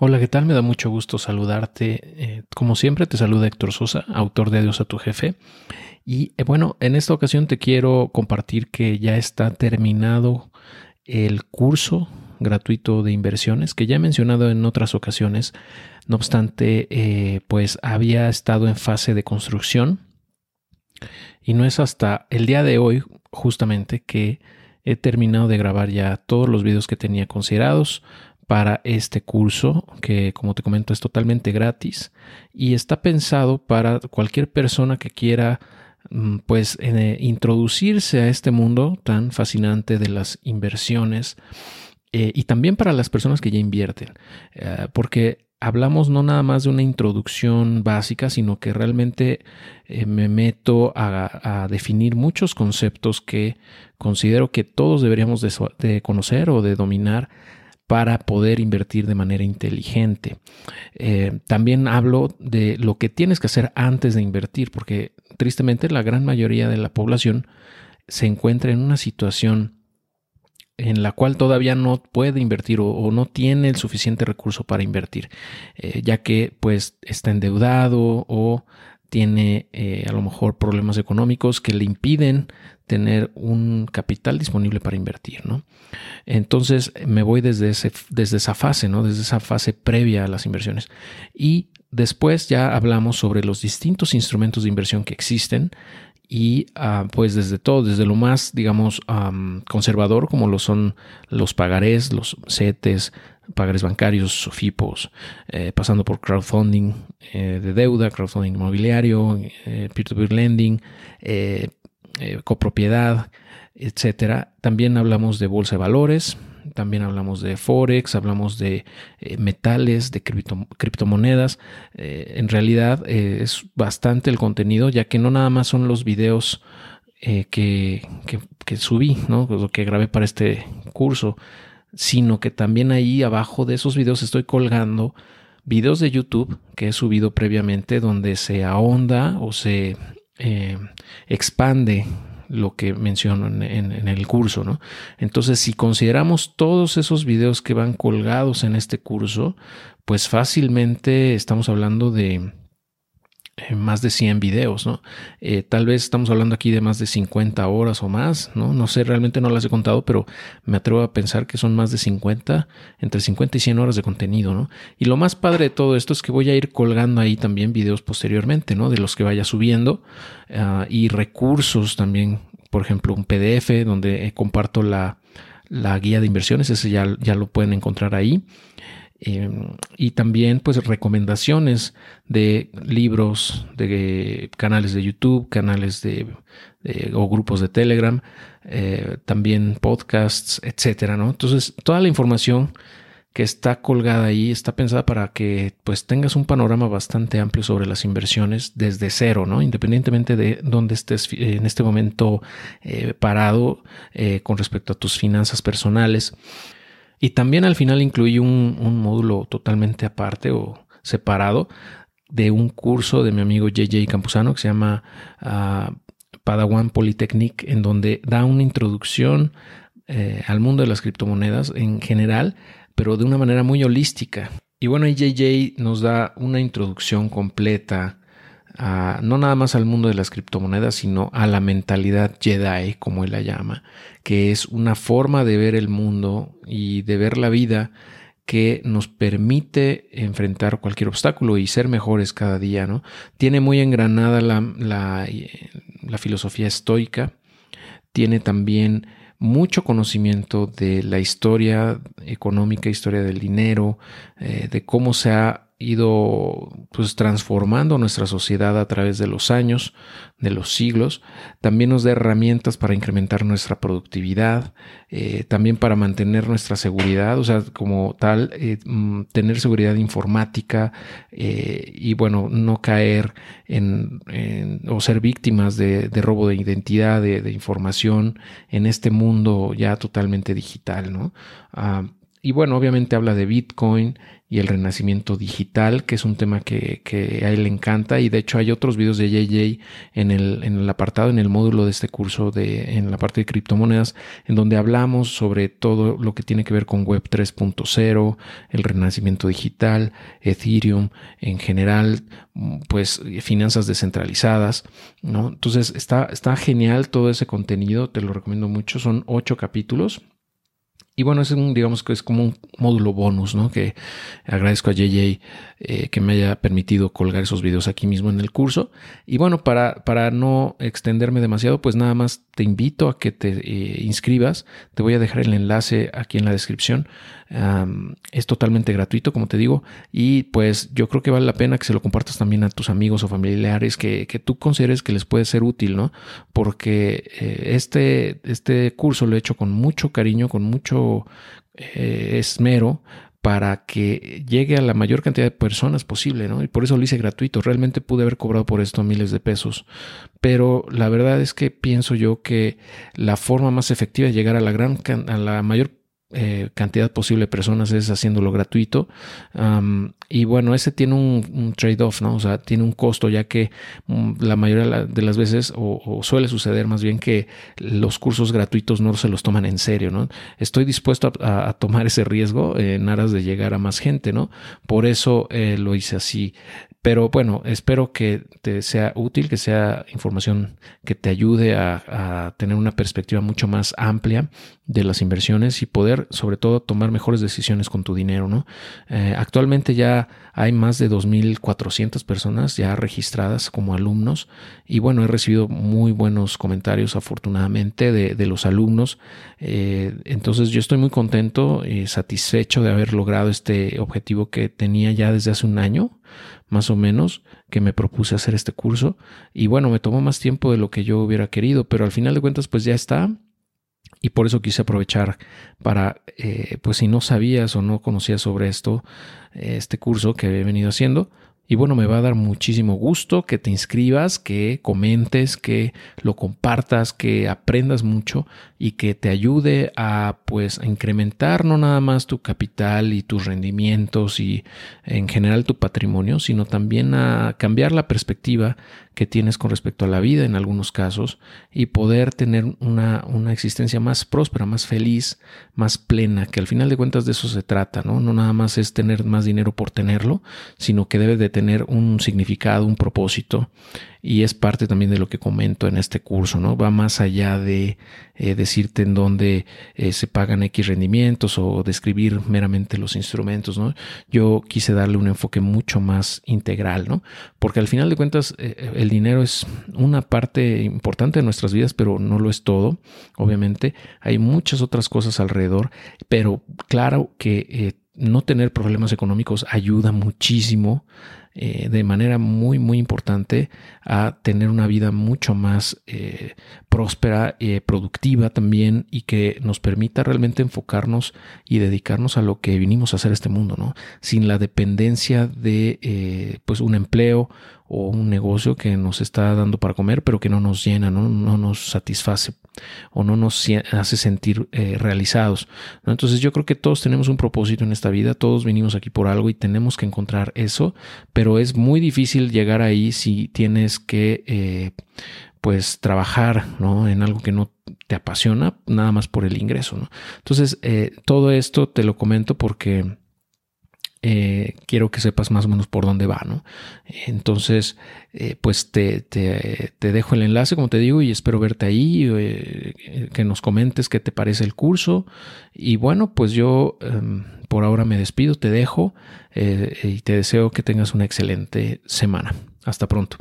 Hola, ¿qué tal? Me da mucho gusto saludarte. Eh, como siempre, te saluda Héctor Sosa, autor de Adiós a tu jefe. Y eh, bueno, en esta ocasión te quiero compartir que ya está terminado el curso gratuito de inversiones que ya he mencionado en otras ocasiones. No obstante, eh, pues había estado en fase de construcción y no es hasta el día de hoy justamente que he terminado de grabar ya todos los videos que tenía considerados para este curso que como te comento es totalmente gratis y está pensado para cualquier persona que quiera mm, pues eh, introducirse a este mundo tan fascinante de las inversiones eh, y también para las personas que ya invierten eh, porque hablamos no nada más de una introducción básica sino que realmente me meto a, definir muchos conceptos que considero que todos deberíamos de conocer o de dominar para poder invertir de manera inteligente. Eh, también hablo de lo que tienes que hacer antes de invertir, porque tristemente la gran mayoría de la población se encuentra en una situación en la cual todavía no puede invertir o, no tiene el suficiente recurso para invertir, eh, ya que pues está endeudado o tiene eh, a lo mejor problemas económicos que le impiden tener un capital disponible para invertir, ¿no? Entonces me voy desde, ese, desde esa fase, ¿no? Desde esa fase previa a las inversiones. Y después ya hablamos sobre los distintos instrumentos de inversión que existen y ah, pues desde todo, desde lo más, digamos, conservador, como lo son los pagarés, los CETES, pagares bancarios, SOFIPOS, eh, pasando por crowdfunding eh, de deuda, crowdfunding inmobiliario, eh, peer-to-peer lending, copropiedad, etcétera. También hablamos de bolsa de valores, también hablamos de Forex, hablamos de metales, de criptomonedas. en realidad es bastante el contenido, ya que no nada más son los videos que, que, subí, ¿no? lo que grabé para este curso, sino que también ahí abajo de esos videos estoy colgando videos de YouTube que he subido previamente donde se ahonda o se eh, expande lo que menciono en, el curso, ¿no? Entonces, si consideramos todos esos videos que van colgados en este curso, pues fácilmente estamos hablando de eh, más de 100 videos, ¿no? Eh, tal vez estamos hablando aquí de más de 50 horas o más, ¿no? No sé, realmente no las he contado, pero me atrevo a pensar que son más de 50, entre 50 y 100 horas de contenido, ¿no? Y lo más padre de todo esto es que voy a ir colgando ahí también videos posteriormente, ¿no? De los que vaya subiendo ah, y recursos también, por ejemplo, un PDF donde eh, comparto la, la guía de inversiones, ese ya, ya lo pueden encontrar ahí. Em, y también pues recomendaciones de libros, de canales de YouTube, canales de, o grupos de Telegram, eh, también podcasts, etcétera, ¿no? Entonces toda la información que está colgada ahí está pensada para que pues tengas un panorama bastante amplio sobre las inversiones desde cero, ¿no? Independientemente de dónde estés en este momento eh, parado eh, con respecto a tus finanzas personales. Y también al final incluí un, módulo totalmente aparte o separado de un curso de mi amigo JJ Campuzano que se llama ah, Padawan Polytechnic, en donde da una introducción eh, al mundo de las criptomonedas en general, pero de una manera muy holística. Y bueno, JJ nos da una introducción completa no nada más al mundo de las criptomonedas, sino a la mentalidad Jedi, como él la llama, que es una forma de ver el mundo y de ver la vida que nos permite enfrentar cualquier obstáculo y ser mejores cada día, ¿no? Tiene muy engranada la, la, filosofía estoica, tiene también mucho conocimiento de la historia económica, historia del dinero, eh, de cómo se ha ido pues transformando nuestra sociedad a través de los años, de los siglos, también nos da herramientas para incrementar nuestra productividad, eh, también para mantener nuestra seguridad, o sea, como tal, eh, mm, tener seguridad informática eh, y bueno, no caer en, o ser víctimas de, robo de identidad, de, información en este mundo ya totalmente digital, ¿no? Ah, y bueno, obviamente habla de Bitcoin y el renacimiento digital, que es un tema que, a él le encanta. Y de hecho hay otros videos de JJ en el, en el apartado, en el módulo de este curso de, en la parte de criptomonedas, en donde hablamos sobre todo lo que tiene que ver con Web 3.0, el renacimiento digital, Ethereum en general, pues finanzas descentralizadas, ¿no? Entonces está, está genial todo ese contenido, te lo recomiendo mucho, son ocho capítulos y bueno, es un, digamos que es como un módulo bonus, ¿no? Que agradezco a JJ eh, que me haya permitido colgar esos videos aquí mismo en el curso. Y bueno, para, para no extenderme demasiado, pues nada más te invito a que te eh, inscribas. Te voy a dejar el enlace aquí en la descripción. es totalmente gratuito, como te digo. Y pues yo creo que vale la pena que se lo compartas también a tus amigos o familiares que, tú consideres que les puede ser útil, ¿no? Porque eh, este, este curso lo he hecho con mucho cariño, con mucho eh, esmero para que llegue a la mayor cantidad de personas posible, ¿no? Y por eso lo hice gratuito. Realmente pude haber cobrado por esto miles de pesos. Pero la verdad es que pienso yo que la forma más efectiva de llegar a la gran a la mayor eh, cantidad posible de personas es haciéndolo gratuito. y bueno, ese tiene un, trade-off, ¿no? O sea, tiene un costo, ya que mm, la mayoría de las veces, o, suele suceder más bien que los cursos gratuitos no se los toman en serio, ¿no? Estoy dispuesto a, tomar ese riesgo en aras de llegar a más gente, ¿no? Por eso eh, lo hice así. Pero bueno, espero que te sea útil, que sea información que te ayude a, tener una perspectiva mucho más amplia de las inversiones y poder sobre todo tomar mejores decisiones con tu dinero. ¿no? Eh, actualmente ya hay más de 2.400 personas ya registradas como alumnos y bueno, he recibido muy buenos comentarios afortunadamente de, los alumnos. Eh, entonces yo estoy muy contento y satisfecho de haber logrado este objetivo que tenía ya desde hace un año más o menos que me propuse hacer este curso. Y bueno, me tomó más tiempo de lo que yo hubiera querido, pero al final de cuentas pues ya está. Y por eso quise aprovechar para, eh, pues si no sabías o no conocías sobre esto, este curso que he venido haciendo, y bueno, me va a dar muchísimo gusto que te inscribas, que comentes, que lo compartas, que aprendas mucho y que te ayude a pues a incrementar no nada más tu capital y tus rendimientos y en general tu patrimonio, sino también a cambiar la perspectiva que tienes con respecto a la vida en algunos casos y poder tener una, una, existencia más próspera, más feliz, más plena, que al final de cuentas de eso se trata, ¿no? No nada más es tener más dinero por tenerlo, sino que debe de tener un significado, un propósito y es parte también de lo que comento en este curso, ¿no? Va más allá de eh, decirte en dónde eh, se pagan X rendimientos o describir meramente los instrumentos, ¿no? Yo quise darle un enfoque mucho más integral, ¿no? Porque al final de cuentas eh, el dinero es una parte importante de nuestras vidas, pero no lo es todo, obviamente. Hay muchas otras cosas alrededor, pero claro que no tener problemas económicos ayuda muchísimo eh, de manera muy, muy importante a tener una vida mucho más eh, próspera, eh, productiva también y que nos permita realmente enfocarnos y dedicarnos a lo que vinimos a hacer este mundo, ¿no? Sin la dependencia de pues un empleo o un negocio que nos está dando para comer, pero que no nos llena, no, no nos satisface o no nos hace sentir realizados. Entonces yo creo que todos tenemos un propósito en esta vida, todos venimos aquí por algo y tenemos que encontrar eso, pero pero es muy difícil llegar ahí si tienes que eh, pues trabajar ¿no? en algo que no te apasiona nada más por el ingreso. Entonces, eh, todo esto te lo comento porque eh, quiero que sepas más o menos por dónde va, ¿no? Entonces, pues te, te, te, dejo el enlace, como te digo, y espero verte ahí, que nos comentes qué te parece el curso. Y bueno, pues yo em, por ahora me despido, te dejo eh, y te deseo que tengas una excelente semana. Hasta pronto.